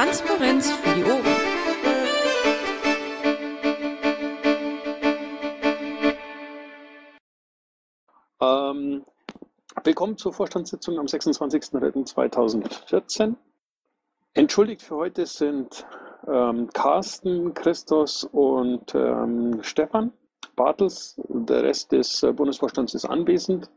Transparenz für die Ohren. Ähm, willkommen zur Vorstandssitzung am 26.03.2014. Entschuldigt für heute sind ähm, Carsten, Christos und ähm, Stefan Bartels. Der Rest des äh, Bundesvorstands ist anwesend.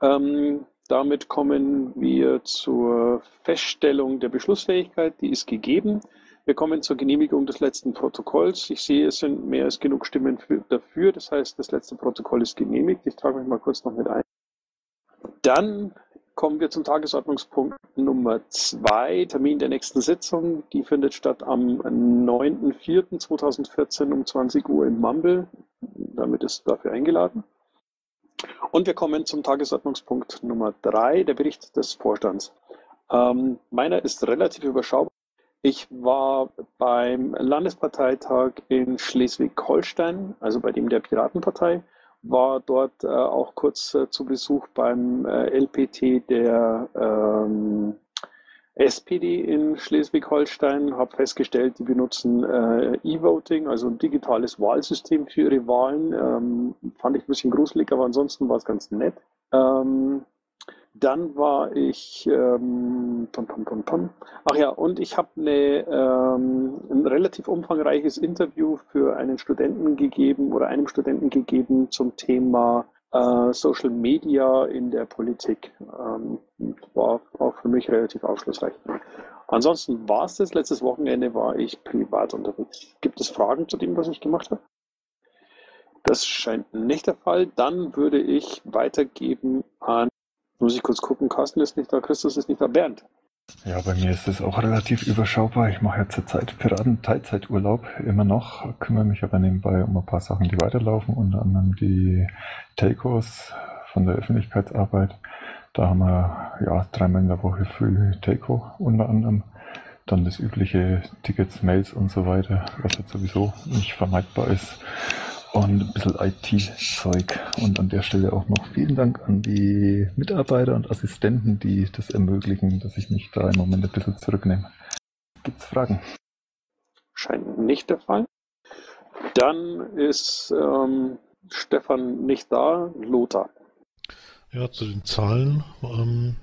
Ähm, damit kommen wir zur Feststellung der Beschlussfähigkeit. Die ist gegeben. Wir kommen zur Genehmigung des letzten Protokolls. Ich sehe, es sind mehr als genug Stimmen für, dafür. Das heißt, das letzte Protokoll ist genehmigt. Ich trage mich mal kurz noch mit ein. Dann kommen wir zum Tagesordnungspunkt Nummer zwei, Termin der nächsten Sitzung. Die findet statt am 9.04.2014 um 20 Uhr im Mumble. Damit ist dafür eingeladen. Und wir kommen zum Tagesordnungspunkt Nummer drei, der Bericht des Vorstands. Ähm, meiner ist relativ überschaubar. Ich war beim Landesparteitag in Schleswig-Holstein, also bei dem der Piratenpartei, war dort äh, auch kurz äh, zu Besuch beim äh, LPT der ähm, SPD in Schleswig-Holstein, habe festgestellt, die benutzen äh, E-Voting, also ein digitales Wahlsystem für ihre Wahlen. Ähm, fand ich ein bisschen gruselig, aber ansonsten war es ganz nett. Ähm, dann war ich, ähm, pum, pum, pum, ach ja, und ich habe ähm, ein relativ umfangreiches Interview für einen Studenten gegeben oder einem Studenten gegeben zum Thema äh, Social Media in der Politik. Ähm, war auch für mich relativ aufschlussreich. Ansonsten war es das. Letztes Wochenende war ich privat unterwegs. Gibt es Fragen zu dem, was ich gemacht habe? Das scheint nicht der Fall. Dann würde ich weitergeben an muss ich kurz gucken, Carsten ist nicht da, Christus ist nicht da, Bernd. Ja, bei mir ist es auch relativ überschaubar. Ich mache ja zurzeit Piraten-Teilzeiturlaub immer noch, kümmere mich aber nebenbei um ein paar Sachen, die weiterlaufen, unter anderem die Telcos von der Öffentlichkeitsarbeit. Da haben wir ja dreimal in der Woche Free Telco unter anderem. Dann das übliche Tickets, Mails und so weiter, was jetzt sowieso nicht vermeidbar ist und ein bisschen IT-Zeug. Und an der Stelle auch noch vielen Dank an die Mitarbeiter und Assistenten, die das ermöglichen, dass ich mich da im Moment ein bisschen zurücknehme. Gibt es Fragen? Scheint nicht der Fall. Dann ist ähm, Stefan nicht da, Lothar. Ja, zu den Zahlen. Ähm,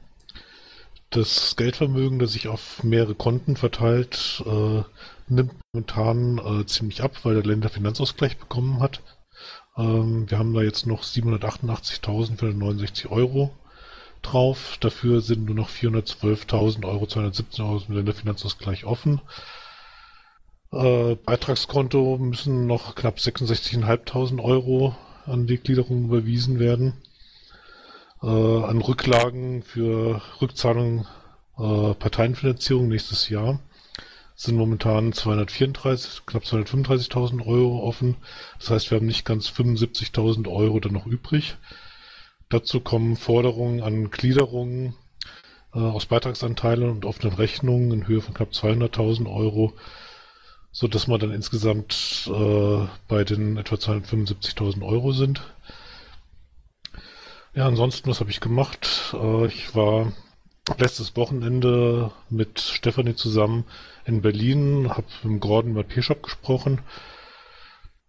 das Geldvermögen, das sich auf mehrere Konten verteilt, äh, nimmt momentan äh, ziemlich ab, weil der Länderfinanzausgleich bekommen hat. Ähm, wir haben da jetzt noch 788.469 Euro drauf. Dafür sind nur noch 412.000 Euro, 217 Euro im Länderfinanzausgleich offen. Äh, Beitragskonto müssen noch knapp 66.500 Euro an die Gliederung überwiesen werden. Äh, an Rücklagen für Rückzahlung äh, Parteienfinanzierung nächstes Jahr sind momentan 234, knapp 235.000 Euro offen. Das heißt, wir haben nicht ganz 75.000 Euro dann noch übrig. Dazu kommen Forderungen an Gliederungen äh, aus Beitragsanteilen und offenen Rechnungen in Höhe von knapp 200.000 Euro, so dass wir dann insgesamt äh, bei den etwa 275.000 Euro sind. Ja, ansonsten, was habe ich gemacht? Äh, ich war letztes Wochenende mit Stefanie zusammen in Berlin, habe mit Gordon über P-Shop gesprochen.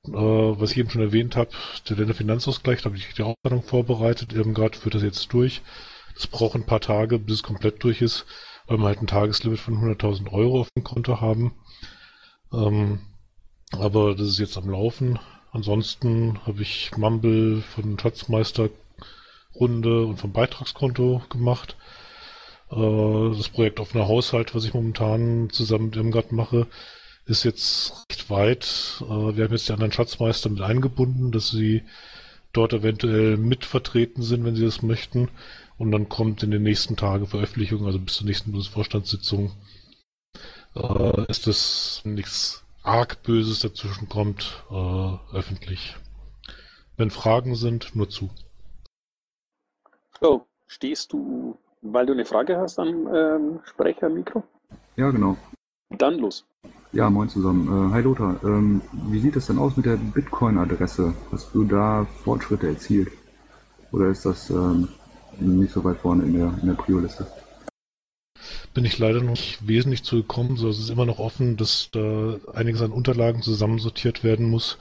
Äh, was ich eben schon erwähnt habe, der Länderfinanzausgleich, da habe ich die Auszahlung vorbereitet. Irmgard führt das jetzt durch. Das braucht ein paar Tage, bis es komplett durch ist, weil wir halt ein Tageslimit von 100.000 Euro auf dem Konto haben. Ähm, aber das ist jetzt am Laufen. Ansonsten habe ich Mumble von Schatzmeister Runde und vom Beitragskonto gemacht. Äh, das Projekt Offener Haushalt, was ich momentan zusammen mit Irmgard mache, ist jetzt recht weit. Äh, wir haben jetzt die anderen Schatzmeister mit eingebunden, dass sie dort eventuell mitvertreten sind, wenn sie das möchten. Und dann kommt in den nächsten Tagen Veröffentlichung, also bis zur nächsten Bundesvorstandssitzung, äh, ist das nichts arg Böses dazwischen kommt, äh, öffentlich. Wenn Fragen sind, nur zu. So, stehst du weil du eine Frage hast am ähm, Sprechermikro? Ja, genau. Dann los. Ja, moin zusammen. Äh, hi Lothar, ähm, wie sieht es denn aus mit der Bitcoin-Adresse? Hast du da Fortschritte erzielt? Oder ist das ähm, nicht so weit vorne in der, in der Prio-Liste? bin ich leider noch nicht wesentlich zugekommen. So, es ist immer noch offen, dass da einiges an Unterlagen zusammensortiert werden muss,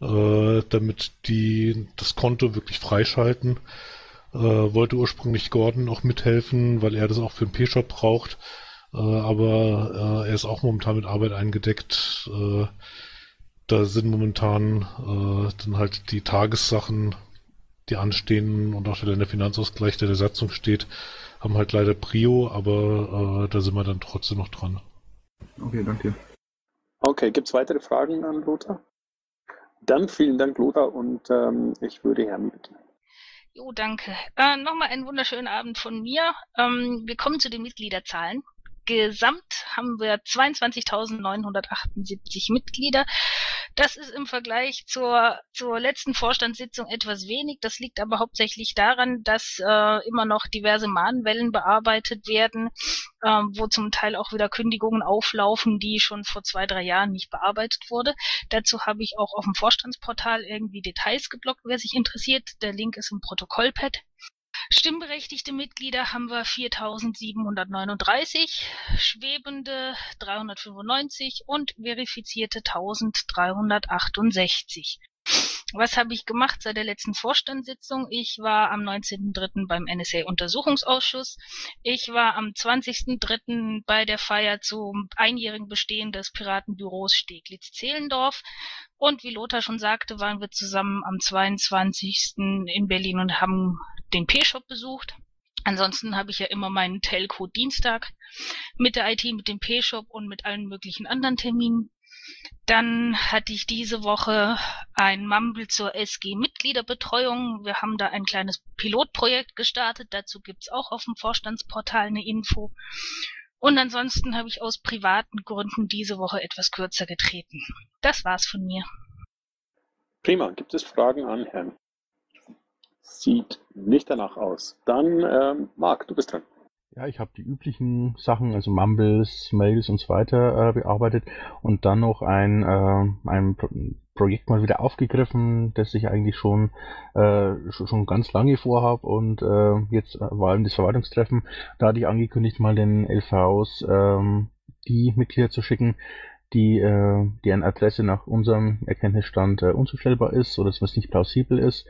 äh, damit die das Konto wirklich freischalten. Äh, wollte ursprünglich Gordon auch mithelfen, weil er das auch für den P-Shop braucht. Äh, aber äh, er ist auch momentan mit Arbeit eingedeckt. Äh, da sind momentan äh, dann halt die Tagessachen, die anstehen und auch der Finanzausgleich, der der Satzung steht, haben halt leider Prio, aber äh, da sind wir dann trotzdem noch dran. Okay, danke. Okay, gibt es weitere Fragen an Lothar? Dann vielen Dank, Lothar, und ähm, ich würde Hermi bitten. Jo, danke. Äh, Nochmal einen wunderschönen Abend von mir. Ähm, wir kommen zu den Mitgliederzahlen. Gesamt haben wir 22.978 Mitglieder. Das ist im Vergleich zur, zur letzten Vorstandssitzung etwas wenig. Das liegt aber hauptsächlich daran, dass äh, immer noch diverse Mahnwellen bearbeitet werden, äh, wo zum Teil auch wieder Kündigungen auflaufen, die schon vor zwei, drei Jahren nicht bearbeitet wurde. Dazu habe ich auch auf dem Vorstandsportal irgendwie Details geblockt, wer sich interessiert. Der Link ist im Protokollpad. Stimmberechtigte Mitglieder haben wir 4.739, schwebende 395 und verifizierte 1.368. Was habe ich gemacht seit der letzten Vorstandssitzung? Ich war am 19.03. beim NSA-Untersuchungsausschuss. Ich war am 20.03. bei der Feier zum einjährigen Bestehen des Piratenbüros Steglitz-Zehlendorf. Und wie Lothar schon sagte, waren wir zusammen am 22. in Berlin und haben den P-Shop besucht. Ansonsten habe ich ja immer meinen Telco Dienstag mit der IT, mit dem P-Shop und mit allen möglichen anderen Terminen. Dann hatte ich diese Woche ein Mumble zur SG-Mitgliederbetreuung. Wir haben da ein kleines Pilotprojekt gestartet. Dazu gibt's auch auf dem Vorstandsportal eine Info. Und ansonsten habe ich aus privaten Gründen diese Woche etwas kürzer getreten. Das war's von mir. Prima. Gibt es Fragen an Herrn Sieht nicht danach aus. Dann, ähm, Marc, du bist dran. Ja, ich habe die üblichen Sachen, also Mumbles, Mails und so weiter äh, bearbeitet und dann noch ein, äh, ein Pro Projekt mal wieder aufgegriffen, das ich eigentlich schon äh, schon ganz lange vorhab und äh, jetzt äh, war eben das Verwaltungstreffen, da hatte ich angekündigt, mal den LVs ähm, die Mitglieder zu schicken, die äh, deren Adresse nach unserem Erkenntnisstand äh, unzustellbar ist oder es nicht plausibel ist.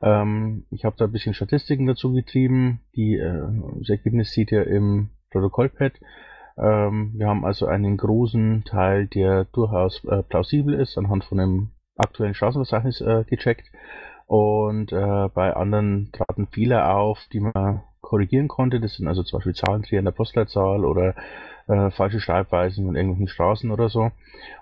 Ähm, ich habe da ein bisschen Statistiken dazu getrieben. Die, äh, das Ergebnis sieht ihr im Protokollpad. Ähm, wir haben also einen großen Teil, der durchaus äh, plausibel ist, anhand von einem aktuellen Straßenverzeichnis äh, gecheckt. Und äh, bei anderen traten Fehler auf, die man korrigieren konnte. Das sind also zum Beispiel Zahlendreher in der Postleitzahl oder äh, falsche Schreibweisen von irgendwelchen Straßen oder so.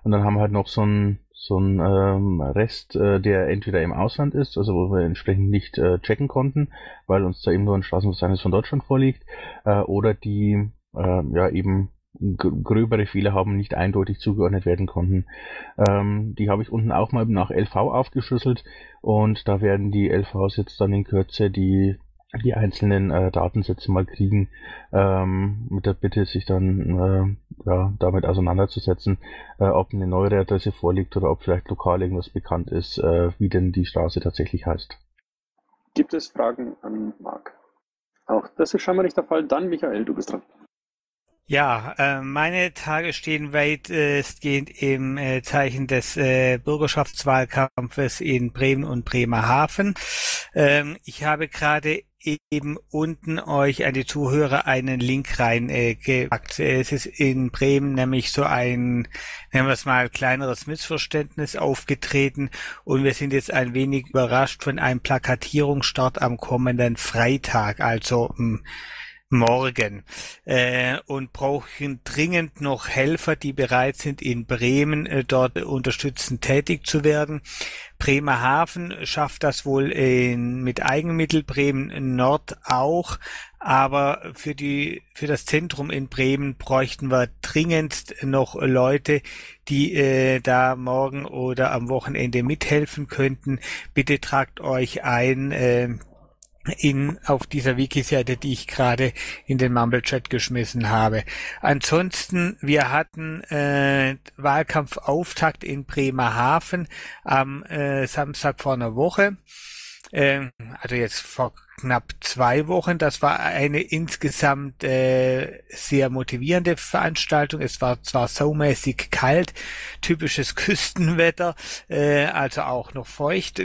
Und dann haben wir halt noch so ein so ein ähm, Rest, äh, der entweder im Ausland ist, also wo wir entsprechend nicht äh, checken konnten, weil uns da eben nur ein Straßenverzeichnis von Deutschland vorliegt, äh, oder die äh, ja eben gröbere Fehler haben, nicht eindeutig zugeordnet werden konnten. Ähm, die habe ich unten auch mal nach LV aufgeschlüsselt und da werden die LVs jetzt dann in Kürze die die einzelnen äh, Datensätze mal kriegen, ähm, mit der Bitte, sich dann äh, ja, damit auseinanderzusetzen, äh, ob eine neuere Adresse vorliegt oder ob vielleicht lokal irgendwas bekannt ist, äh, wie denn die Straße tatsächlich heißt. Gibt es Fragen an Marc? Auch das ist scheinbar nicht der Fall. Dann, Michael, du bist dran. Ja, äh, meine Tage stehen weitestgehend im äh, Zeichen des äh, Bürgerschaftswahlkampfes in Bremen und Bremerhaven. Ähm, ich habe gerade eben unten euch an die Zuhörer einen Link reingepackt. Äh, es ist in Bremen nämlich so ein, nennen wir es mal, kleineres Missverständnis aufgetreten und wir sind jetzt ein wenig überrascht von einem Plakatierungsstart am kommenden Freitag, also hm, morgen äh, und brauchen dringend noch Helfer, die bereit sind, in Bremen äh, dort unterstützend tätig zu werden. Bremerhaven schafft das wohl in, mit Eigenmittel, Bremen Nord auch, aber für die für das Zentrum in Bremen bräuchten wir dringend noch Leute, die äh, da morgen oder am Wochenende mithelfen könnten. Bitte tragt euch ein. Äh, in, auf dieser Wiki-Seite, die ich gerade in den Mumble-Chat geschmissen habe. Ansonsten, wir hatten äh, Wahlkampfauftakt in Bremerhaven am äh, Samstag vor einer Woche. Äh, also jetzt vor knapp zwei Wochen. Das war eine insgesamt äh, sehr motivierende Veranstaltung. Es war zwar saumäßig kalt, typisches Küstenwetter, äh, also auch noch feucht.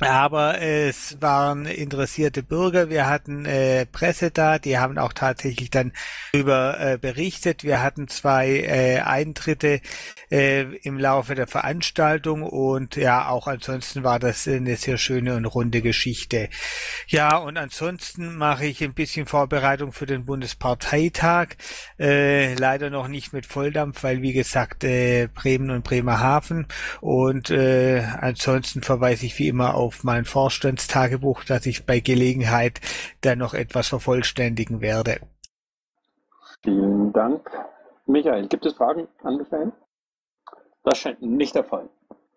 Aber es waren interessierte Bürger, wir hatten äh, Presse da, die haben auch tatsächlich dann über äh, berichtet. Wir hatten zwei äh, Eintritte äh, im Laufe der Veranstaltung und ja, auch ansonsten war das eine sehr schöne und runde Geschichte. Ja, und ansonsten mache ich ein bisschen Vorbereitung für den Bundesparteitag. Äh, leider noch nicht mit Volldampf, weil wie gesagt äh, Bremen und Bremerhaven und äh, ansonsten verweise ich wie immer auf auf mein Vorstandstagebuch, das ich bei Gelegenheit dann noch etwas vervollständigen werde. Vielen Dank. Michael, gibt es Fragen an Michael? Das scheint nicht der Fall.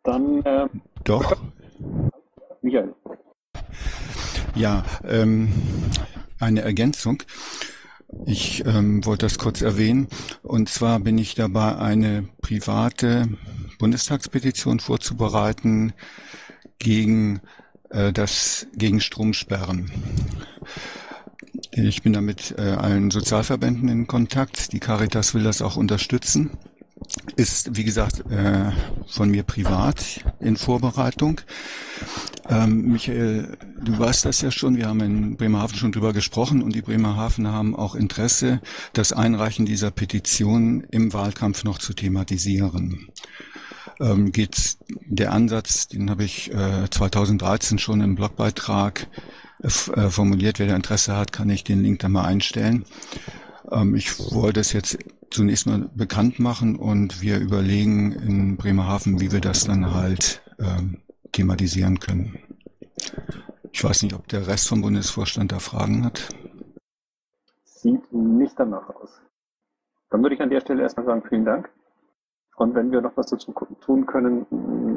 Dann. Äh, Doch. Michael. Ja, ähm, eine Ergänzung. Ich ähm, wollte das kurz erwähnen. Und zwar bin ich dabei, eine private Bundestagspetition vorzubereiten gegen äh, das gegen Stromsperren. Ich bin da mit äh, allen Sozialverbänden in Kontakt. Die Caritas will das auch unterstützen. Ist, wie gesagt, äh, von mir privat in Vorbereitung. Ähm, Michael, du weißt das ja schon. Wir haben in Bremerhaven schon drüber gesprochen und die Bremerhaven haben auch Interesse, das Einreichen dieser Petition im Wahlkampf noch zu thematisieren ähm, geht der Ansatz, den habe ich äh, 2013 schon im Blogbeitrag äh, äh, formuliert. Wer da Interesse hat, kann ich den Link da mal einstellen. Ähm, ich wollte es jetzt zunächst mal bekannt machen und wir überlegen in Bremerhaven, wie wir das dann halt ähm, thematisieren können. Ich weiß nicht, ob der Rest vom Bundesvorstand da Fragen hat. Sieht nicht danach aus. Dann würde ich an der Stelle erstmal sagen, vielen Dank. Und wenn wir noch was dazu tun können,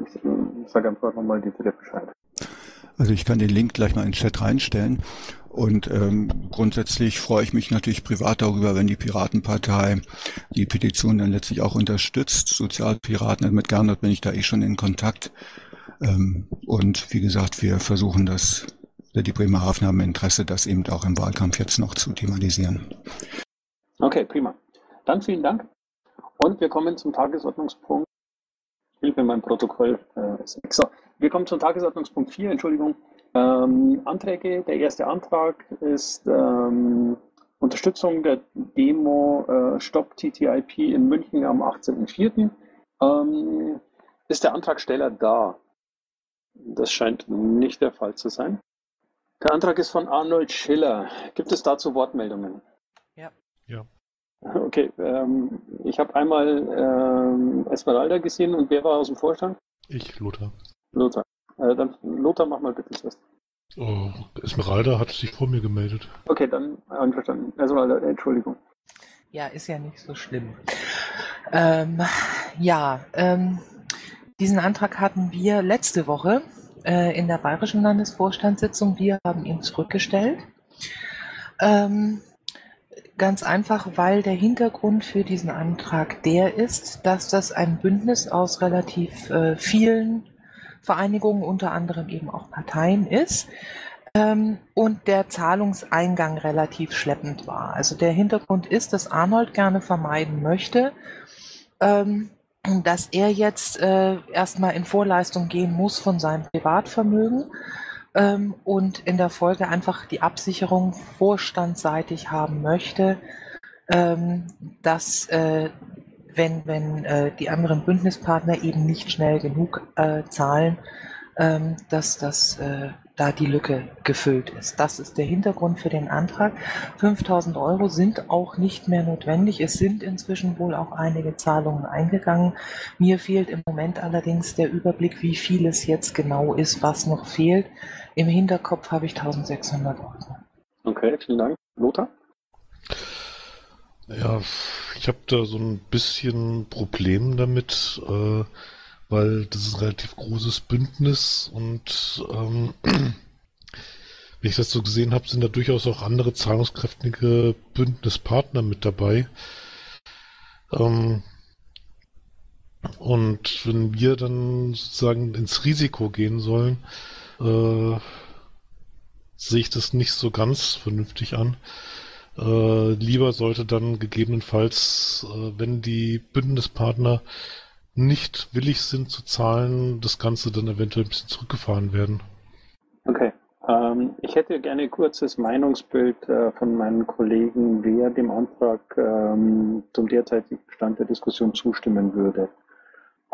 ich sage einfach nochmal die wieder Bescheid. Also ich kann den Link gleich mal in den Chat reinstellen. Und ähm, grundsätzlich freue ich mich natürlich privat darüber, wenn die Piratenpartei die Petition dann letztlich auch unterstützt. Sozialpiraten mit Gernot bin ich da eh schon in Kontakt. Ähm, und wie gesagt, wir versuchen das, die Bremerhaven haben Interesse, das eben auch im Wahlkampf jetzt noch zu thematisieren. Okay, prima. Dann vielen Dank. Und wir kommen zum Tagesordnungspunkt. Hilfe, mein Protokoll äh, ist weg. So, wir kommen zum Tagesordnungspunkt 4, Entschuldigung. Ähm, Anträge. Der erste Antrag ist ähm, Unterstützung der Demo äh, Stop TTIP in München am 18.04. Ähm, ist der Antragsteller da? Das scheint nicht der Fall zu sein. Der Antrag ist von Arnold Schiller. Gibt es dazu Wortmeldungen? Ja. Ja. Okay, ähm, ich habe einmal ähm, Esmeralda gesehen und wer war aus dem Vorstand? Ich, Lothar. Lothar. Äh, dann Lothar, mach mal bitte das. Oh, Esmeralda hat sich vor mir gemeldet. Okay, dann einverstanden. Esmeralda, Entschuldigung. Ja, ist ja nicht so schlimm. Ähm, ja, ähm, diesen Antrag hatten wir letzte Woche äh, in der Bayerischen Landesvorstandssitzung. Wir haben ihn zurückgestellt. Ähm, Ganz einfach, weil der Hintergrund für diesen Antrag der ist, dass das ein Bündnis aus relativ äh, vielen Vereinigungen, unter anderem eben auch Parteien ist ähm, und der Zahlungseingang relativ schleppend war. Also der Hintergrund ist, dass Arnold gerne vermeiden möchte, ähm, dass er jetzt äh, erstmal in Vorleistung gehen muss von seinem Privatvermögen ähm, und in der Folge einfach die Absicherung vorstandseitig haben möchte, ähm, dass äh, wenn, wenn äh, die anderen Bündnispartner eben nicht schnell genug äh, zahlen, ähm, dass das äh, da die Lücke gefüllt ist. Das ist der Hintergrund für den Antrag. 5000 Euro sind auch nicht mehr notwendig. Es sind inzwischen wohl auch einige Zahlungen eingegangen. Mir fehlt im Moment allerdings der Überblick, wie viel es jetzt genau ist, was noch fehlt. Im Hinterkopf habe ich 1600 Euro. Okay, vielen Dank. Lothar? Ja, ich habe da so ein bisschen Problem damit, äh, weil das ist ein relativ großes Bündnis und ähm, wenn ich das so gesehen habe, sind da durchaus auch andere zahlungskräftige Bündnispartner mit dabei. Ähm, und wenn wir dann sozusagen ins Risiko gehen sollen, äh, sehe ich das nicht so ganz vernünftig an. Äh, lieber sollte dann gegebenenfalls, äh, wenn die Bündnispartner nicht willig sind zu zahlen, das Ganze dann eventuell ein bisschen zurückgefahren werden. Okay. Ähm, ich hätte gerne ein kurzes Meinungsbild äh, von meinen Kollegen, wer dem Antrag ähm, zum derzeitigen Stand der Diskussion zustimmen würde.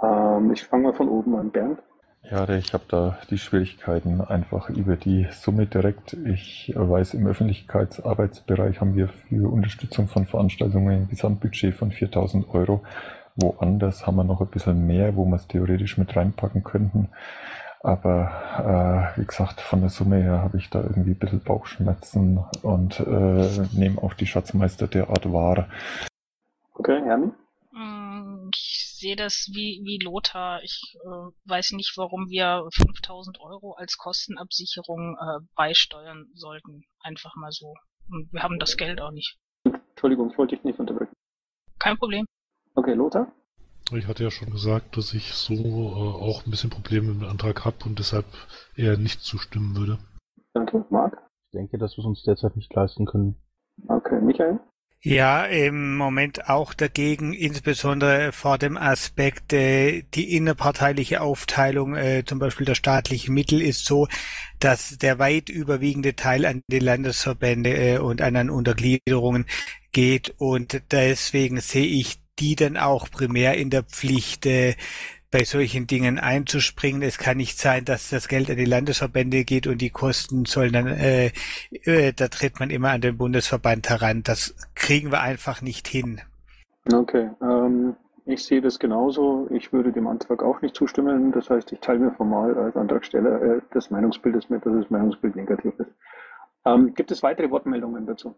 Ähm, ich fange mal von oben an, Bernd. Ja, ich habe da die Schwierigkeiten einfach über die Summe direkt. Ich weiß, im Öffentlichkeitsarbeitsbereich haben wir für Unterstützung von Veranstaltungen ein Gesamtbudget von 4000 Euro. Woanders haben wir noch ein bisschen mehr, wo wir es theoretisch mit reinpacken könnten. Aber äh, wie gesagt, von der Summe her habe ich da irgendwie ein bisschen Bauchschmerzen und äh, nehme auch die Schatzmeister derart wahr. Okay, Hermi? Ich sehe das wie, wie Lothar. Ich äh, weiß nicht, warum wir 5000 Euro als Kostenabsicherung äh, beisteuern sollten. Einfach mal so. Und wir haben das Geld auch nicht. Entschuldigung, ich wollte dich nicht unterbrechen. Kein Problem. Okay, Lothar? Ich hatte ja schon gesagt, dass ich so äh, auch ein bisschen Probleme mit dem Antrag habe und deshalb eher nicht zustimmen würde. Danke. Marc? Ich denke, dass wir es uns derzeit nicht leisten können. Okay, Michael? Ja, im Moment auch dagegen, insbesondere vor dem Aspekt, äh, die innerparteiliche Aufteilung, äh, zum Beispiel der staatlichen Mittel, ist so, dass der weit überwiegende Teil an die Landesverbände äh, und an Untergliederungen geht und deswegen sehe ich die dann auch primär in der Pflicht, äh, bei solchen Dingen einzuspringen. Es kann nicht sein, dass das Geld an die Landesverbände geht und die Kosten sollen dann, äh, äh, da tritt man immer an den Bundesverband heran. Das kriegen wir einfach nicht hin. Okay, ähm, ich sehe das genauso. Ich würde dem Antrag auch nicht zustimmen. Das heißt, ich teile mir formal als Antragsteller äh, des Meinungsbildes mit, dass das Meinungsbild negativ ist. Ähm, gibt es weitere Wortmeldungen dazu?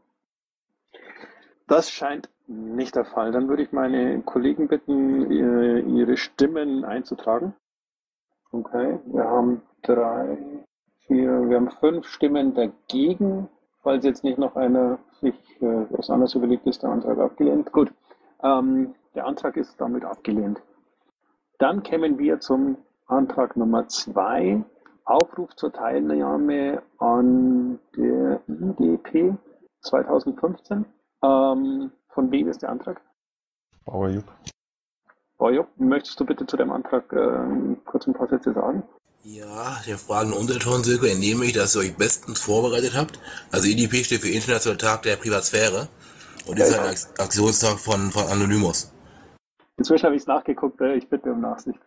Das scheint nicht der Fall. Dann würde ich meine Kollegen bitten, ihr- ihre Stimmen einzutragen. Okay, wir haben drei, vier, wir haben fünf Stimmen dagegen. Falls jetzt nicht noch einer sich äh, was anderes überlegt, ist der Antrag abgelehnt. Gut, ähm, der Antrag ist damit abgelehnt. Dann kämen wir zum Antrag Nummer zwei. Aufruf zur Teilnahme an der IDP 2015. Ähm, von wem ist der Antrag? Bauer Jupp. Bojo, möchtest du bitte zu dem Antrag ähm, kurz ein paar Sätze sagen? Ja, der fragenden Unterton, Silke, entnehme ich, dass ihr euch bestens vorbereitet habt. Also IDP steht für Internationaler Tag der Privatsphäre und ist ein Ak- Aktionstag von, von Anonymous. Inzwischen habe ich es nachgeguckt, äh, ich bitte um Nachsicht.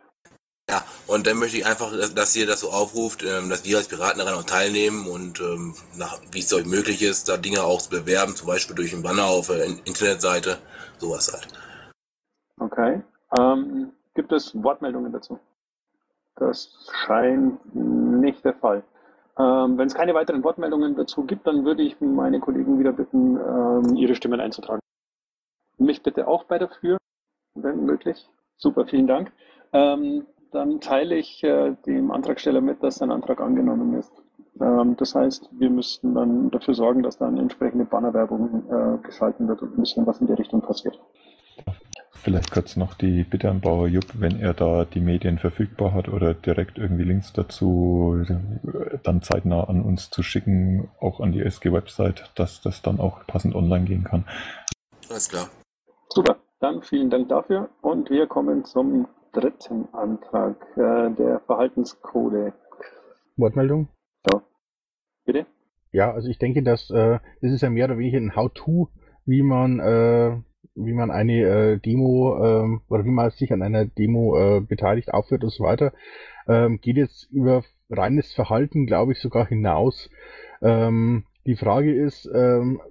Ja, und dann möchte ich einfach, dass, dass ihr das so aufruft, ähm, dass wir als Piraten daran auch teilnehmen und ähm, nach, wie es euch möglich ist, da Dinge auch zu bewerben, zum Beispiel durch einen Banner auf der In- Internetseite, sowas halt. Okay. Ähm, gibt es Wortmeldungen dazu? Das scheint nicht der Fall. Ähm, Wenn es keine weiteren Wortmeldungen dazu gibt, dann würde ich meine Kollegen wieder bitten, ähm, ihre Stimmen einzutragen. Mich bitte auch bei dafür, wenn möglich. Super, vielen Dank. Ähm, dann teile ich äh, dem Antragsteller mit, dass sein Antrag angenommen ist. Ähm, das heißt, wir müssten dann dafür sorgen, dass dann entsprechende Bannerwerbung äh, geschalten wird und ein bisschen was in die Richtung passiert. Vielleicht kurz noch die Bitte an Bauer Jupp, wenn er da die Medien verfügbar hat oder direkt irgendwie Links dazu, dann zeitnah an uns zu schicken, auch an die SG-Website, dass das dann auch passend online gehen kann. Alles klar. Super, dann vielen Dank dafür und wir kommen zum dritten Antrag, äh, der Verhaltenskodex. Wortmeldung? Bitte? Ja, also ich denke, dass äh, das ist ja mehr oder weniger ein How-to, wie man äh, wie man eine äh, Demo ähm, oder wie man sich an einer Demo äh, beteiligt, aufführt und so weiter. Ähm, geht jetzt über reines Verhalten, glaube ich, sogar hinaus. Ähm, die Frage ist, ähm,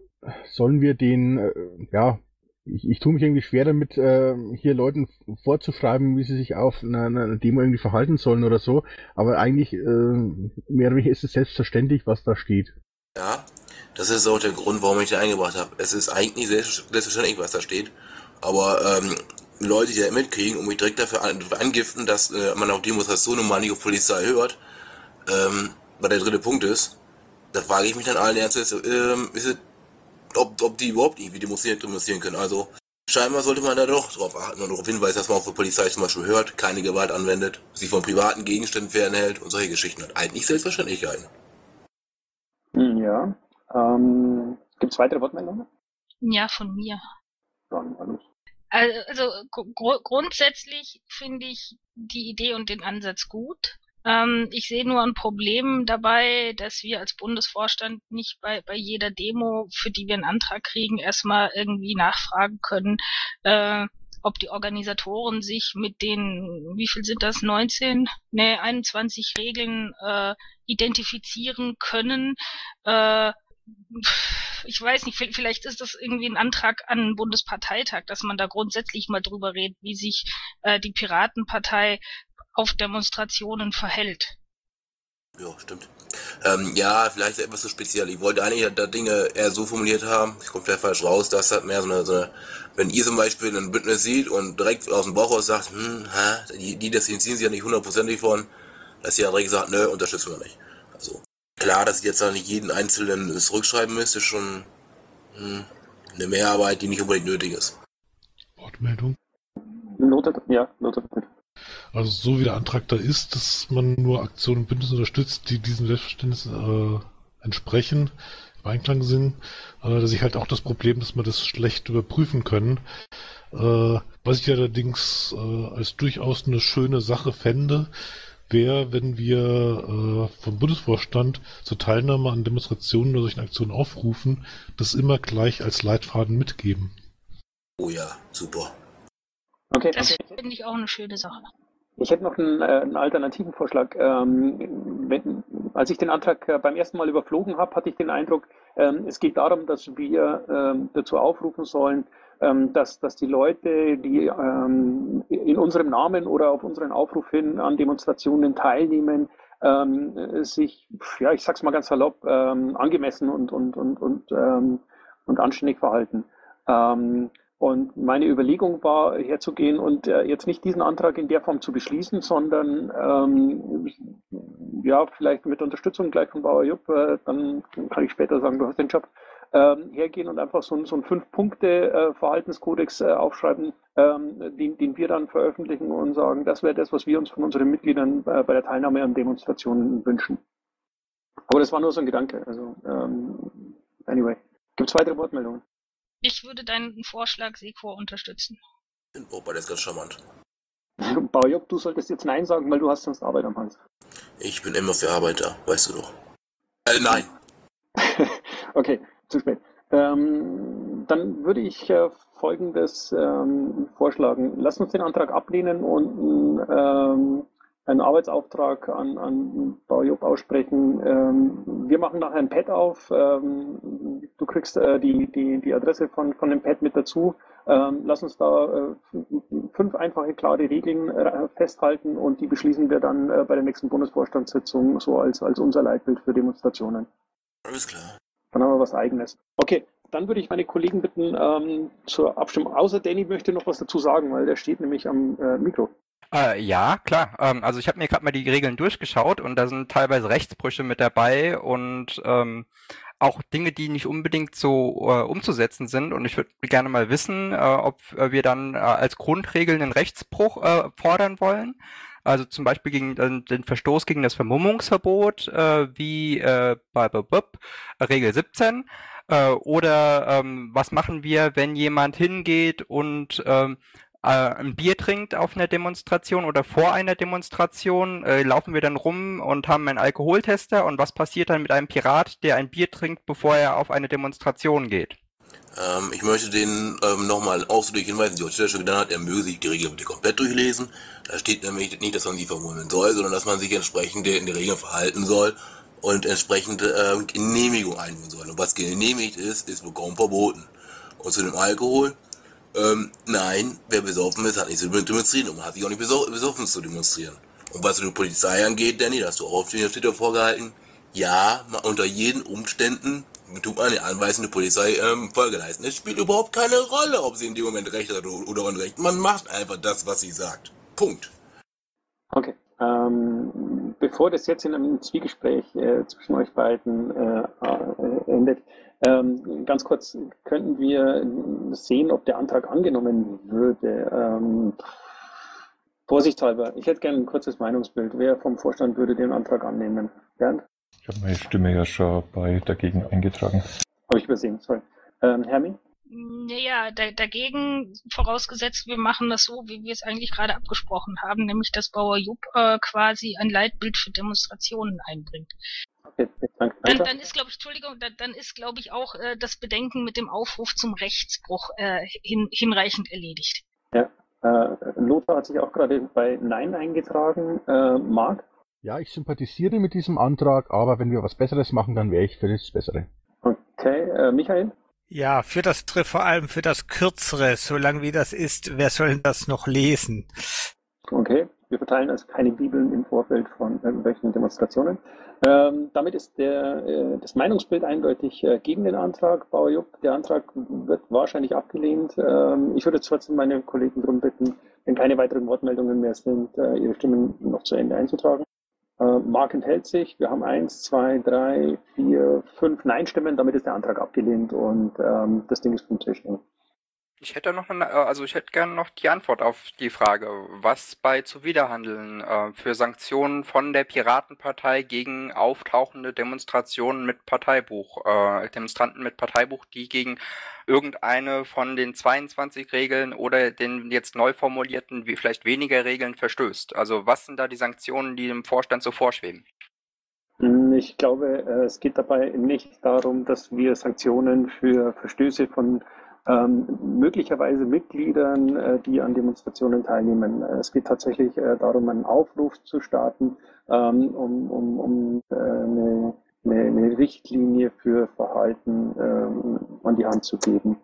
sollen wir den, äh, ja, ich, ich tue mich irgendwie schwer damit, äh, hier Leuten vorzuschreiben, wie sie sich auf einer, einer Demo irgendwie verhalten sollen oder so. Aber eigentlich, äh, mehr oder weniger ist es selbstverständlich, was da steht. Ja, das ist auch der Grund, warum ich den eingebracht habe. Es ist eigentlich selbst- selbstverständlich, was da steht. Aber ähm, Leute, die da mitkriegen und mich direkt dafür an, angiften, dass äh, man auf Demonstrationen mal auf Polizei hört, ähm, weil der dritte Punkt ist, da frage ich mich dann allen Ernstes, ähm, ist es, ob, ob die überhaupt irgendwie demonstrieren, demonstrieren können. Also scheinbar sollte man da doch drauf achten und darauf hinweisen, dass man auch für Polizei zum Beispiel hört, keine Gewalt anwendet, sich von privaten Gegenständen fernhält und solche Geschichten hat. Eigentlich Selbstverständlichkeiten. Hm. Ja. Ähm, Gibt es weitere Wortmeldungen? Ja, von mir. Dann, alles. Also gr grundsätzlich finde ich die Idee und den Ansatz gut. Ähm, ich sehe nur ein Problem dabei, dass wir als Bundesvorstand nicht bei, bei jeder Demo, für die wir einen Antrag kriegen, erstmal irgendwie nachfragen können, äh, ob die Organisatoren sich mit den, wie viel sind das, 19, ne, 21 Regeln äh, identifizieren können. Äh, ich weiß nicht, vielleicht ist das irgendwie ein Antrag an den Bundesparteitag, dass man da grundsätzlich mal drüber redet, wie sich äh, die Piratenpartei auf Demonstrationen verhält. Ja, stimmt. Ähm, ja, vielleicht etwas zu speziell. Ich wollte eigentlich da Dinge eher so formuliert haben, ich komme vielleicht falsch raus, dass hat mehr so eine, so eine, wenn ihr zum Beispiel ein Bündnis sieht und direkt aus dem Bauch aus sagt, hm, hä, die, die das ziehen sie ja nicht hundertprozentig von, dass ihr ja direkt sagt, nö, unterstützen wir nicht. Also, klar, dass ich jetzt da nicht jeden Einzelnen zurückschreiben müsste, ist schon hm, eine Mehrarbeit, die nicht unbedingt nötig ist. Wortmeldung? Notet, ja, notet. Also so wie der Antrag da ist, dass man nur Aktionen und Bündnisse unterstützt, die diesem Selbstverständnis äh, entsprechen, im Einklang sind, äh, dass ich halt auch das Problem, dass man das schlecht überprüfen können. Äh, was ich allerdings äh, als durchaus eine schöne Sache fände, wäre, wenn wir äh, vom Bundesvorstand zur Teilnahme an Demonstrationen oder solchen Aktionen aufrufen, das immer gleich als Leitfaden mitgeben. Oh ja, super. Okay, Das finde ich auch eine schöne Sache. Ich hätte noch einen, äh, einen alternativen Vorschlag. Ähm, wenn, als ich den Antrag äh, beim ersten Mal überflogen habe, hatte ich den Eindruck, ähm, es geht darum, dass wir ähm, dazu aufrufen sollen, dass, dass die Leute, die ähm, in unserem Namen oder auf unseren Aufruf hin an Demonstrationen teilnehmen, ähm, sich, ja, ich sag's mal ganz salopp, ähm, angemessen und, und, und, und, ähm, und anständig verhalten. Ähm, und meine Überlegung war, herzugehen und äh, jetzt nicht diesen Antrag in der Form zu beschließen, sondern ähm, ja, vielleicht mit Unterstützung gleich von Bauer Jupp, äh, dann kann ich später sagen, du hast den Job, ähm, hergehen und einfach so, ein- so einen Fünf-Punkte-Verhaltenskodex äh, aufschreiben, ähm, den, den wir dann veröffentlichen und sagen, das wäre das, was wir uns von unseren Mitgliedern äh, bei der Teilnahme an Demonstrationen wünschen. Aber das war nur so ein Gedanke. Also, ähm, anyway. Gibt es weitere Wortmeldungen? Ich würde deinen Vorschlag, Sekor, unterstützen. Oh, bei der ist ganz charmant. Baujob, du solltest jetzt Nein sagen, weil du hast sonst Arbeit am Hals. Ich bin immer für Arbeit da, weißt du doch. Äh, nein. okay, zu spät. Ähm, dann würde ich äh, Folgendes ähm, vorschlagen. Lass uns den Antrag ablehnen und ähm, einen Arbeitsauftrag an, an Baujob aussprechen. Ähm, wir machen nachher ein Pad auf. Ähm, du kriegst äh, die, die, die Adresse von, von dem Pad mit dazu. Ähm, lass uns da äh, fünf einfache, klare Regeln äh, festhalten und die beschließen wir dann äh, bei der nächsten Bundesvorstandssitzung so als, als unser Leitbild für Demonstrationen. Alles klar. Dann haben wir was Eigenes. Okay, dann würde ich meine Kollegen bitten ähm, zur Abstimmung. Außer Danny möchte noch was dazu sagen, weil der steht nämlich am äh, Mikro. Äh, ja, klar. Ähm, also ich habe mir gerade mal die Regeln durchgeschaut und da sind teilweise Rechtsbrüche mit dabei und ähm, auch Dinge, die nicht unbedingt so äh, umzusetzen sind. Und ich würde gerne mal wissen, äh, ob äh, wir dann äh, als Grundregel einen Rechtsbruch äh, fordern wollen. Also zum Beispiel gegen den, den Verstoß gegen das Vermummungsverbot, äh, wie äh, bei BUB, Regel 17. Äh, oder ähm, was machen wir, wenn jemand hingeht und ähm, äh, ein Bier trinkt auf einer Demonstration oder vor einer Demonstration, äh, laufen wir dann rum und haben einen Alkoholtester und was passiert dann mit einem Pirat, der ein Bier trinkt, bevor er auf eine Demonstration geht? Ähm, ich möchte den ähm, nochmal ausdrücklich hinweisen, die Hotel schon getan hat, er möge sich die Regeln bitte komplett durchlesen. Da steht nämlich nicht, dass man sie verwundern soll, sondern dass man sich entsprechend in den Regeln verhalten soll und entsprechend ähm, Genehmigung einholen soll. Und was genehmigt ist, ist vollkommen verboten. Und zu dem Alkohol, ähm, nein, wer besoffen ist, hat nichts zu demonstrieren und man hat sich auch nicht besoffen zu demonstrieren. Und was die Polizei angeht, Danny, da hast du auch auf den Twitter vorgehalten, ja, unter jeden Umständen tut man der Anweisung der Polizei ähm, Folge leisten. Es spielt überhaupt keine Rolle, ob sie in dem Moment recht hat oder oder unrecht. Man macht einfach das, was sie sagt. Punkt. Okay. Ähm, bevor das jetzt in einem Zwiegespräch äh, zwischen euch beiden äh, äh, endet, ähm, ganz kurz, könnten wir sehen, ob der Antrag angenommen würde? Ähm, vorsichtshalber, ich hätte gerne ein kurzes Meinungsbild. Wer vom Vorstand würde den Antrag annehmen? Bernd? Ich habe meine Stimme ja schon bei dagegen eingetragen. Habe ich übersehen, sorry. Ähm, Hermi? Naja, da, dagegen, vorausgesetzt, wir machen das so, wie wir es eigentlich gerade abgesprochen haben, nämlich dass Bauer Jupp äh, quasi ein Leitbild für Demonstrationen einbringt. Okay, danke. Dann, dann ist, glaube ich, Entschuldigung, dann, dann ist, glaube ich, auch äh, das Bedenken mit dem Aufruf zum Rechtsbruch äh, hin, hinreichend erledigt. Ja, äh, Lothar hat sich auch gerade bei Nein eingetragen. Äh, Marc? Ja, ich sympathisiere mit diesem Antrag, aber wenn wir was Besseres machen, dann wäre ich für das Bessere. Okay, äh, Michael? Ja, für das vor allem für das Kürzere, solange wie das ist, wer soll denn das noch lesen? Okay, wir verteilen also keine Bibeln im Vorfeld von irgendwelchen Demonstrationen. Ähm, damit ist der, äh, das Meinungsbild eindeutig äh, gegen den Antrag. Bauer Jupp, der Antrag wird wahrscheinlich abgelehnt. Ähm, ich würde trotzdem meine Kollegen darum bitten, wenn keine weiteren Wortmeldungen mehr sind, äh, ihre Stimmen noch zu Ende einzutragen. Äh, Mark enthält sich. Wir haben eins, zwei, drei, vier, fünf Nein-Stimmen. Damit ist der Antrag abgelehnt und ähm, das Ding ist vom Tisch. Ich hätte noch eine, also ich hätte gerne noch die Antwort auf die Frage, was bei Zuwiderhandeln äh, für Sanktionen von der Piratenpartei gegen auftauchende Demonstrationen mit Parteibuch, äh, Demonstranten mit Parteibuch, die gegen irgendeine von den 22 Regeln oder den jetzt neu formulierten, wie vielleicht weniger Regeln verstößt. Also was sind da die Sanktionen, die dem Vorstand so vorschweben? Hm, ich glaube, äh, es geht dabei nicht darum, dass wir Sanktionen für Verstöße von ähm, möglicherweise Mitgliedern, äh, die an Demonstrationen teilnehmen. Äh, es geht tatsächlich äh, darum, einen Aufruf zu starten, ähm, um, um, um äh, eine, eine, eine, Richtlinie für Verhalten ähm, an die Hand zu geben.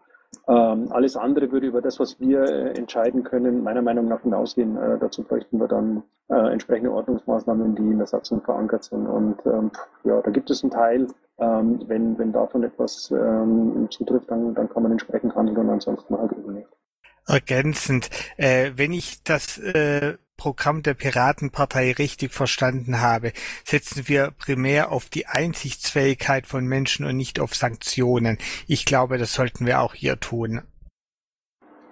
Ähm, alles andere würde über das, was wir äh, entscheiden können, meiner Meinung nach hinausgehen. Äh, dazu bräuchten wir dann entsprechende Ordnungsmaßnahmen, die in der Satzung verankert sind. Und ähm, ja, da gibt es einen Teil, ähm, wenn, wenn davon etwas ähm, zutrifft, dann, dann kann man entsprechend handeln und ansonsten halt eben nicht. Ergänzend, äh, wenn ich das äh, Programm der Piratenpartei richtig verstanden habe, setzen wir primär auf die Einsichtsfähigkeit von Menschen und nicht auf Sanktionen. Ich glaube, das sollten wir auch hier tun.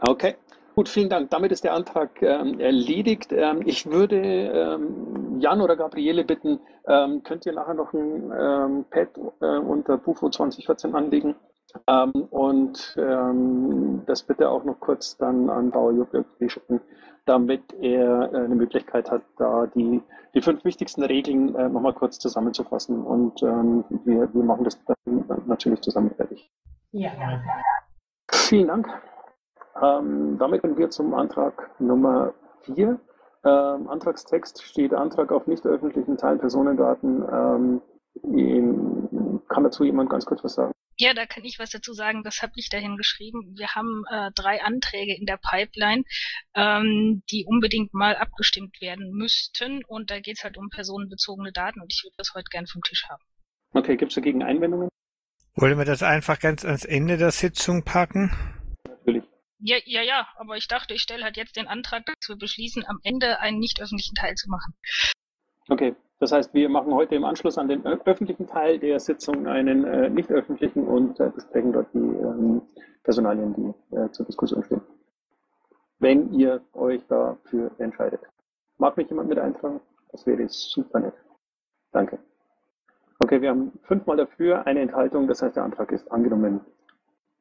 Okay. Gut, vielen Dank. Damit ist der Antrag ähm, erledigt. Ähm, ich würde ähm, Jan oder Gabriele bitten, ähm, könnt ihr nachher noch ein ähm, Pad äh, unter Bufo 2014 anlegen ähm, und das bitte auch noch kurz dann an Bauer Jupp schicken, damit er äh, eine Möglichkeit hat, da die, die fünf wichtigsten Regeln äh, nochmal kurz zusammenzufassen. Und wir, wir machen das dann natürlich zusammen fertig. Ja. Vielen Dank. Ähm, damit kommen wir zum Antrag Nummer 4. Ähm, Antragstext steht Antrag auf nicht öffentlichen Teil Personendaten. Ähm, kann dazu jemand ganz kurz was sagen? Ja, da kann ich was dazu sagen. Das habe ich dahin geschrieben. Wir haben äh, drei Anträge in der Pipeline, ähm, die unbedingt mal abgestimmt werden müssten. Und da geht es halt um personenbezogene Daten und ich würde das heute gern vom Tisch haben. Okay, gibt es dagegen Einwendungen? Wollen wir das einfach ganz ans Ende der Sitzung packen? Natürlich. Ja, ja, ja, aber ich dachte, ich stelle halt jetzt den Antrag, dass wir beschließen, am Ende einen nicht öffentlichen Teil zu machen. Okay, das heißt, wir machen heute im Anschluss an den öffentlichen Teil der Sitzung einen äh, nicht öffentlichen und äh, besprechen dort die ähm, Personalien, die äh, zur Diskussion stehen. Wenn ihr euch dafür entscheidet. Mag mich jemand mit eintragen? Das wäre super nett. Danke. Okay, wir haben fünfmal dafür, eine Enthaltung, das heißt, der Antrag ist angenommen.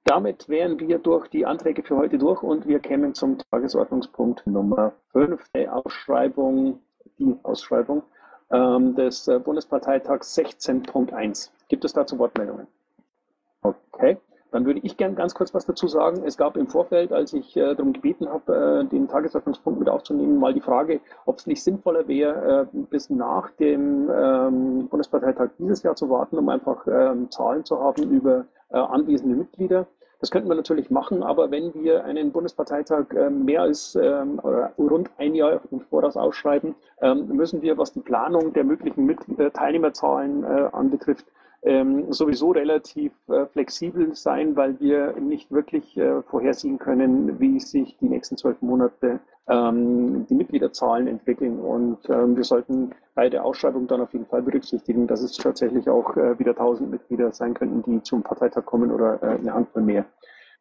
Damit wären wir durch die Anträge für heute durch und wir kämen zum Tagesordnungspunkt Nummer 5, der Ausschreibung, die Ausschreibung ähm, des äh, Bundesparteitags 16.1. Gibt es dazu Wortmeldungen? Okay, dann würde ich gerne ganz kurz was dazu sagen. Es gab im Vorfeld, als ich äh, darum gebeten habe, äh, den Tagesordnungspunkt mit aufzunehmen, mal die Frage, ob es nicht sinnvoller wäre, äh, bis nach dem ähm, Bundesparteitag dieses Jahr zu warten, um einfach ähm, Zahlen zu haben über äh, anwesende Mitglieder. Das könnten wir natürlich machen, aber wenn wir einen Bundesparteitag äh, mehr als ähm, rund ein Jahr im Voraus ausschreiben, ähm, müssen wir, was die Planung der möglichen äh, Teilnehmerzahlen äh, anbetrifft, ähm, sowieso relativ äh, flexibel sein, weil wir nicht wirklich äh, vorhersehen können, wie sich die nächsten zwölf Monate ähm, die Mitgliederzahlen entwickeln. Und ähm, wir sollten bei der Ausschreibung dann auf jeden Fall berücksichtigen, dass es tatsächlich auch äh, wieder 1000 Mitglieder sein könnten, die zum Parteitag kommen oder äh, eine Handvoll mehr.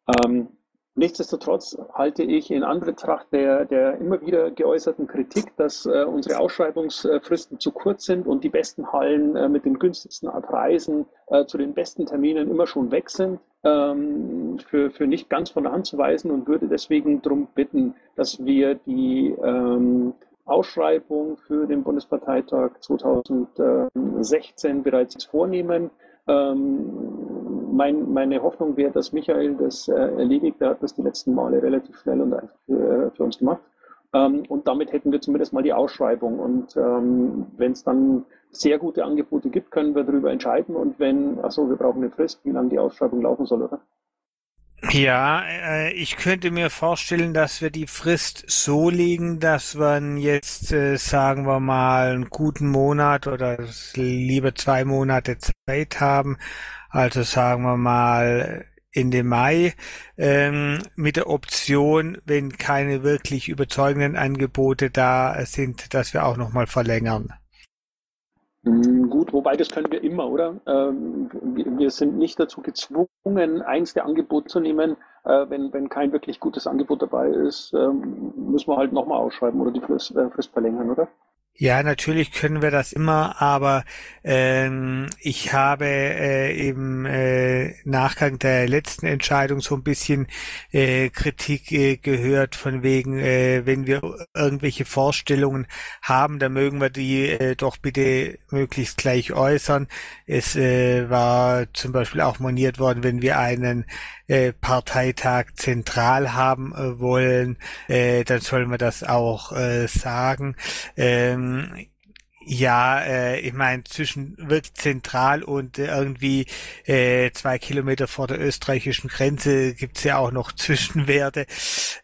Ähm, Nichtsdestotrotz halte ich in Anbetracht der, der immer wieder geäußerten Kritik, dass äh, unsere Ausschreibungsfristen zu kurz sind und die besten Hallen äh, mit den günstigsten Preisen äh, zu den besten Terminen immer schon weg sind, ähm, für, für nicht ganz von der Hand zu weisen und würde deswegen darum bitten, dass wir die ähm, Ausschreibung für den Bundesparteitag 2016 bereits vornehmen. Ähm, mein, meine Hoffnung wäre, dass Michael das äh, erledigt. Er hat das die letzten Male relativ schnell und einfach für, für uns gemacht. Ähm, und damit hätten wir zumindest mal die Ausschreibung. Und ähm, wenn es dann sehr gute Angebote gibt, können wir darüber entscheiden. Und wenn, achso, wir brauchen eine Frist, wie lange die Ausschreibung laufen soll, oder? Ja, äh, ich könnte mir vorstellen, dass wir die Frist so legen, dass wir jetzt, äh, sagen wir mal, einen guten Monat oder lieber zwei Monate Zeit haben. Also sagen wir mal Ende Mai ähm, mit der Option, wenn keine wirklich überzeugenden Angebote da sind, dass wir auch nochmal verlängern. Mm, gut, wobei das können wir immer, oder? Ähm, wir sind nicht dazu gezwungen, eins der Angebote zu nehmen. Äh, wenn, wenn kein wirklich gutes Angebot dabei ist, ähm, müssen wir halt nochmal ausschreiben oder die Frist, äh, Frist verlängern, oder? Ja, natürlich können wir das immer, aber ähm, ich habe äh, im äh, Nachgang der letzten Entscheidung so ein bisschen äh, Kritik äh, gehört von wegen, äh, wenn wir irgendwelche Vorstellungen haben, dann mögen wir die äh, doch bitte möglichst gleich äußern. Es äh, war zum Beispiel auch moniert worden, wenn wir einen äh, Parteitag zentral haben äh, wollen, äh, dann sollen wir das auch äh, sagen. Ähm, ja, äh, ich meine, zwischen wirklich zentral und äh, irgendwie äh, zwei Kilometer vor der österreichischen Grenze gibt's ja auch noch Zwischenwerte.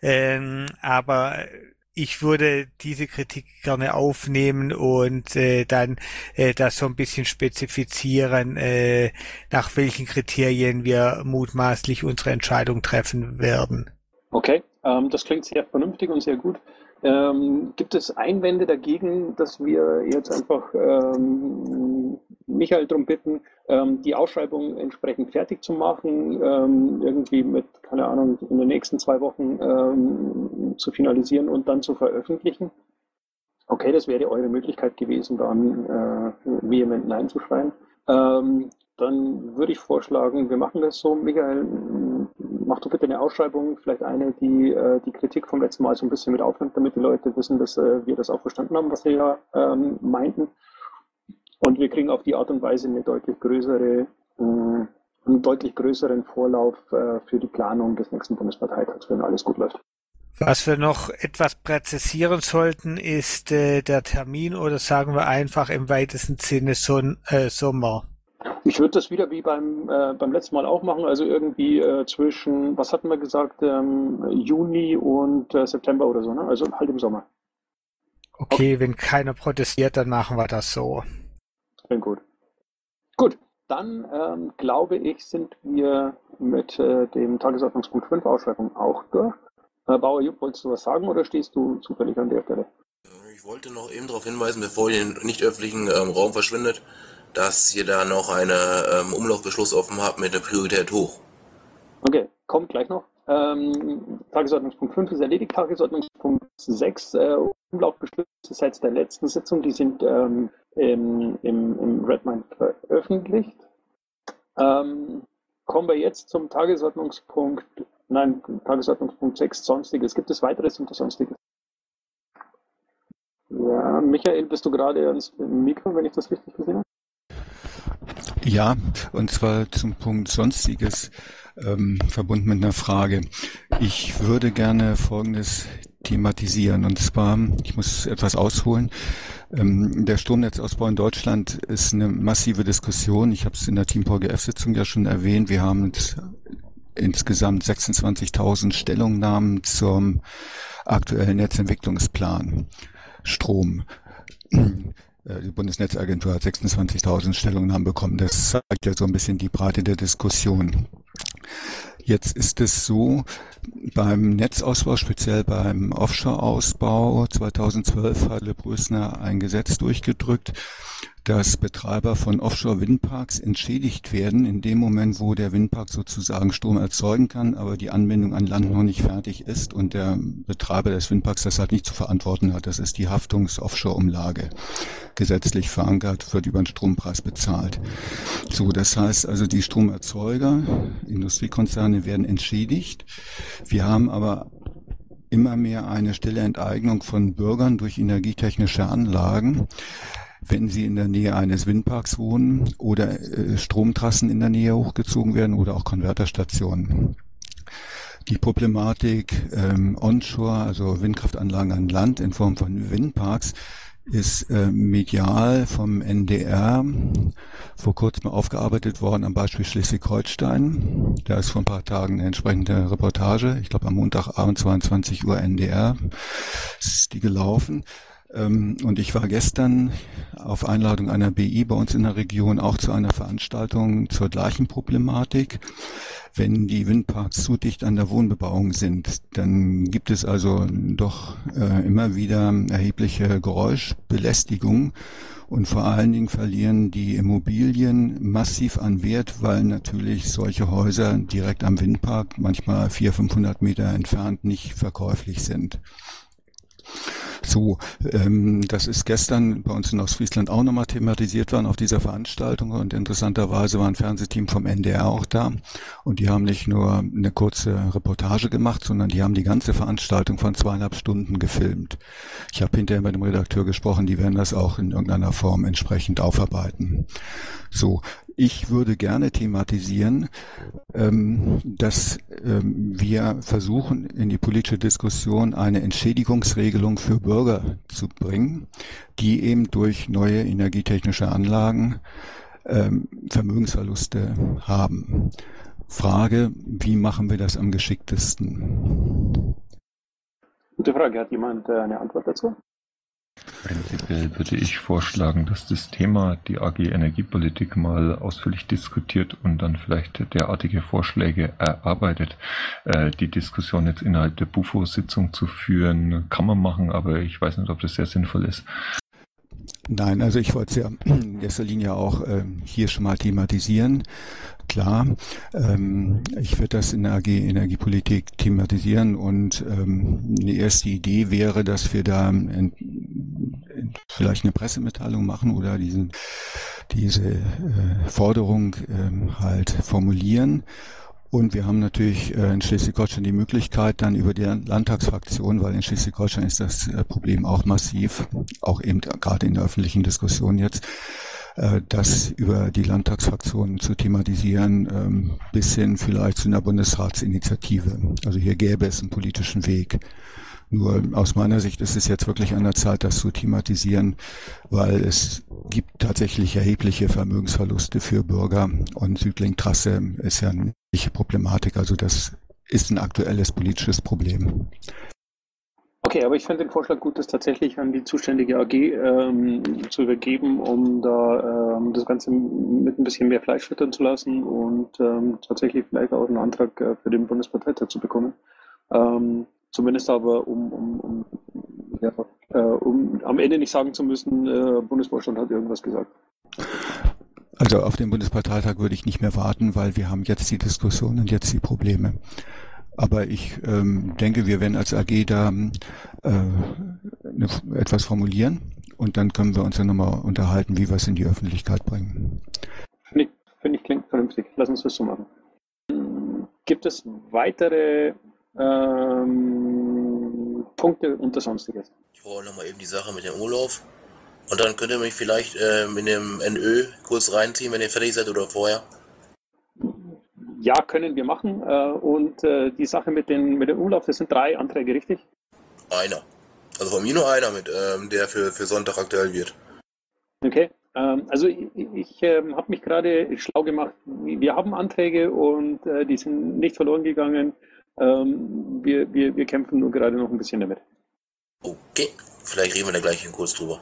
Ähm, aber ich würde diese Kritik gerne aufnehmen und äh, dann äh, das so ein bisschen spezifizieren, äh, nach welchen Kriterien wir mutmaßlich unsere Entscheidung treffen werden. Okay, ähm, das klingt sehr vernünftig und sehr gut. Ähm, gibt es Einwände dagegen, dass wir jetzt einfach ähm, Michael darum bitten, ähm, die Ausschreibung entsprechend fertig zu machen, ähm, irgendwie mit, keine Ahnung, in den nächsten zwei Wochen ähm, zu finalisieren und dann zu veröffentlichen? Okay, das wäre eure Möglichkeit gewesen, dann äh, vehement Nein zu schreien. Ähm, dann würde ich vorschlagen, wir machen das so. Michael, mach du bitte eine Ausschreibung, vielleicht eine, die äh, die Kritik vom letzten Mal so ein bisschen mit aufnimmt, damit die Leute wissen, dass äh, wir das auch verstanden haben, was wir ja ähm, meinten. Und wir kriegen auf die Art und Weise eine deutlich größere, äh, einen deutlich größeren Vorlauf äh, für die Planung des nächsten Bundesparteitags, wenn alles gut läuft. Was wir noch etwas präzisieren sollten, ist äh, der Termin oder sagen wir einfach im weitesten Sinne Son äh, Sommer. Ich würde das wieder wie beim, äh, beim letzten Mal auch machen, also irgendwie äh, zwischen, was hatten wir gesagt, ähm, Juni und äh, September oder so, ne? also halt im Sommer. Okay, okay, wenn keiner protestiert, dann machen wir das so. Klingt gut. Gut, dann ähm, glaube ich, sind wir mit äh, dem Tagesordnungspunkt 5 Ausschreibung auch durch. Äh, Bauer Jupp, wolltest du was sagen oder stehst du zufällig an der Stelle? Ich wollte noch eben darauf hinweisen, bevor ihr in den nicht öffentlichen ähm, Raum verschwindet, dass ihr da noch einen ähm, Umlaufbeschluss offen habt mit der Priorität hoch. Okay, kommt gleich noch. Ähm, Tagesordnungspunkt 5 ist erledigt. Tagesordnungspunkt 6, äh, Umlaufbeschlüsse seit der letzten Sitzung, die sind ähm, im, im, im Redmine veröffentlicht. Ähm, kommen wir jetzt zum Tagesordnungspunkt, nein, Tagesordnungspunkt 6, Sonstiges. Gibt es weiteres unter Sonstiges? Ja, Michael, bist du gerade ans Mikro, wenn ich das richtig gesehen habe? Ja, und zwar zum Punkt Sonstiges, ähm, verbunden mit einer Frage. Ich würde gerne Folgendes thematisieren. Und zwar, ich muss etwas ausholen. Ähm, der Stromnetzausbau in Deutschland ist eine massive Diskussion. Ich habe es in der Team VGF-Sitzung ja schon erwähnt. Wir haben insgesamt 26.000 Stellungnahmen zum aktuellen Netzentwicklungsplan Strom. Äh, die Bundesnetzagentur hat 26.000 Stellungnahmen bekommen. Das zeigt ja so ein bisschen die Breite der Diskussion. Jetzt ist es so, beim Netzausbau, speziell beim Offshore-Ausbau 2012 hat Le Brüssner ein Gesetz durchgedrückt, dass Betreiber von Offshore-Windparks entschädigt werden in dem Moment, wo der Windpark sozusagen Strom erzeugen kann, aber die Anbindung an Land noch nicht fertig ist und der Betreiber des Windparks das halt nicht zu verantworten hat. Das ist die Haftungs-Offshore-Umlage. Gesetzlich verankert, wird über den Strompreis bezahlt. So, das heißt also, die Stromerzeuger, Industriekonzerne werden entschädigt. Wir haben aber immer mehr eine stille Enteignung von Bürgern durch energietechnische Anlagen wenn sie in der Nähe eines Windparks wohnen oder äh, Stromtrassen in der Nähe hochgezogen werden oder auch Konverterstationen. Die Problematik ähm, onshore, also Windkraftanlagen an Land in Form von Windparks, ist äh, medial vom NDR vor kurzem aufgearbeitet worden am Beispiel Schleswig-Holstein. Da ist vor ein paar Tagen eine entsprechende Reportage, ich glaube am Montagabend 22 Uhr NDR, ist die gelaufen. Ähm, und ich war gestern auf Einladung einer BI bei uns in der Region auch zu einer Veranstaltung zur gleichen Problematik. Wenn die Windparks zu dicht an der Wohnbebauung sind, dann gibt es also doch äh, immer wieder erhebliche Geräuschbelästigung und vor allen Dingen verlieren die Immobilien massiv an Wert, weil natürlich solche Häuser direkt am Windpark, manchmal 400, 500 Meter entfernt, nicht verkäuflich sind. So, ähm, das ist gestern bei uns in Ostfriesland auch nochmal thematisiert worden auf dieser Veranstaltung und interessanterweise war ein Fernsehteam vom NDR auch da und die haben nicht nur eine kurze Reportage gemacht, sondern die haben die ganze Veranstaltung von zweieinhalb Stunden gefilmt. Ich habe hinterher mit dem Redakteur gesprochen, die werden das auch in irgendeiner Form entsprechend aufarbeiten. So, ich würde gerne thematisieren, ähm, dass ähm, wir versuchen, in die politische Diskussion eine Entschädigungsregelung für Bürger zu bringen, die eben durch neue energietechnische Anlagen ähm, Vermögensverluste haben. Frage, wie machen wir das am geschicktesten? Gute Frage. Hat jemand äh, eine Antwort dazu? Prinzipiell würde ich vorschlagen, dass das Thema die AG Energiepolitik mal ausführlich diskutiert und dann vielleicht derartige Vorschläge erarbeitet. Äh, die Diskussion jetzt innerhalb der Bufo-Sitzung zu führen, kann man machen, aber ich weiß nicht, ob das sehr sinnvoll ist. Nein, also ich wollte es ja in erster Linie auch ähm, hier schon mal thematisieren. Klar, ähm, ich werde das in der AG Energiepolitik thematisieren und ähm, eine erste Idee wäre, dass wir da in, in, vielleicht eine Pressemitteilung machen oder diesen, diese äh, Forderung ähm, halt formulieren. Und wir haben natürlich äh, in Schleswig-Holstein die Möglichkeit, dann über die Landtagsfraktion, weil in Schleswig-Holstein ist das äh, Problem auch massiv, auch eben gerade in der öffentlichen Diskussion jetzt, das über die Landtagsfraktionen zu thematisieren, ähm, bis hin vielleicht zu einer Bundesratsinitiative. Also hier gäbe es einen politischen Weg. Nur aus meiner Sicht ist es jetzt wirklich an der Zeit, das zu thematisieren, weil es gibt tatsächlich erhebliche Vermögensverluste für Bürger und Südlink-Trasse ist ja eine Problematik. Also das ist ein aktuelles politisches Problem. Okay, aber ich fände den Vorschlag gut, das tatsächlich an die zuständige AG ähm, zu übergeben, um da ähm, das Ganze mit ein bisschen mehr Fleisch füttern zu lassen und ähm, tatsächlich vielleicht auch einen Antrag äh, für den Bundesparteitag zu bekommen. Ähm, Zumindest aber, um, um, um, ja, äh, um am Ende nicht sagen zu müssen, äh, Bundesvorstand hat irgendwas gesagt. Also auf den Bundesparteitag würde ich nicht mehr warten, weil wir haben jetzt die Diskussion und jetzt die Probleme. Aber ich ähm, denke, wir werden als AG da äh, ne, etwas formulieren und dann können wir uns ja nochmal unterhalten, wie wir es in die Öffentlichkeit bringen. Finde ich, find ich klingt vernünftig. Lass uns das so machen. Gibt es weitere ähm, Punkte unter Sonstiges. Ich brauche nochmal eben die Sache mit dem Urlaub. Und dann könnt ihr mich vielleicht ähm, in dem NÖ kurz reinziehen, wenn ihr fertig seid oder vorher. Ja, können wir machen. Äh, und äh, die Sache mit, den, mit dem Urlaub, das sind drei Anträge, richtig? Einer. Also von mir nur einer, mit, ähm, der für, für Sonntag aktuell wird. Okay. Ähm, also ich, ich ähm, habe mich gerade schlau gemacht. Wir haben Anträge und äh, die sind nicht verloren gegangen. Wir, wir, wir kämpfen nur gerade noch ein bisschen damit. Okay, vielleicht reden wir da gleich kurz drüber.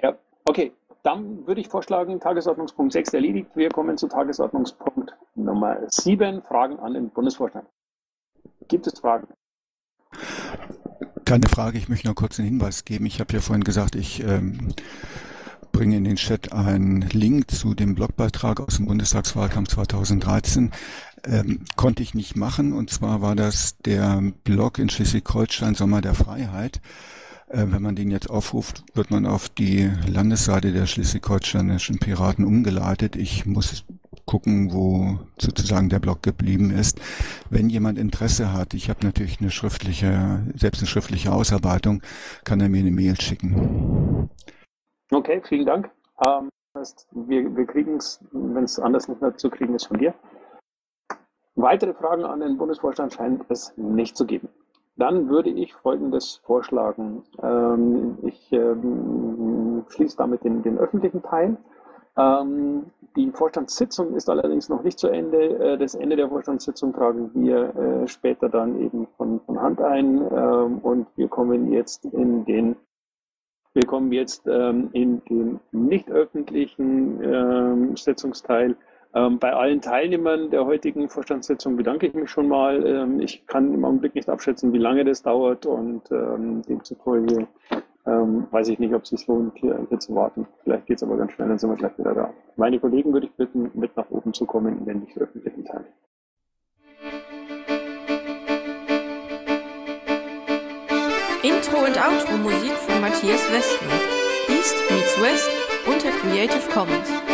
Ja, okay. Dann würde ich vorschlagen, Tagesordnungspunkt 6 erledigt. Wir kommen zu Tagesordnungspunkt Nummer 7, Fragen an den Bundesvorstand. Gibt es Fragen? Keine Frage, ich möchte noch kurz einen Hinweis geben. Ich habe ja vorhin gesagt, ich ähm, bringe in den Chat einen Link zu dem Blogbeitrag aus dem Bundestagswahlkampf 2013. Ähm, konnte ich nicht machen. Und zwar war das der Blog in Schleswig-Holstein Sommer der Freiheit. Äh, wenn man den jetzt aufruft, wird man auf die Landesseite der schleswig-holsteinischen Piraten umgeleitet. Ich muss gucken, wo sozusagen der Blog geblieben ist. Wenn jemand Interesse hat, ich habe natürlich eine schriftliche, selbst eine schriftliche Ausarbeitung, kann er mir eine Mail schicken. Okay, vielen Dank. Ähm, wir, wir kriegen es, wenn es anders nicht mehr zu kriegen ist, von dir. Weitere Fragen an den Bundesvorstand scheint es nicht zu geben. Dann würde ich Folgendes vorschlagen. Ähm, ich ähm, schließe damit den, den öffentlichen Teil. Ähm, die Vorstandssitzung ist allerdings noch nicht zu Ende. Äh, das Ende der Vorstandssitzung tragen wir äh, später dann eben von, von Hand ein ähm, und wir kommen jetzt in den wir kommen jetzt ähm, in den nicht öffentlichen ähm, Sitzungsteil. Bei allen Teilnehmern der heutigen Vorstandssitzung bedanke ich mich schon mal. Ich kann im Augenblick nicht abschätzen, wie lange das dauert und demzufolge ähm, weiß ich nicht, ob es sich lohnt, hier, hier zu warten. Vielleicht geht es aber ganz schnell, dann sind wir gleich wieder da. Meine Kollegen würde ich bitten, mit nach oben zu kommen in den nicht öffentlichen Teil. Intro und Outro Musik von Matthias Westner. East meets West unter Creative Commons.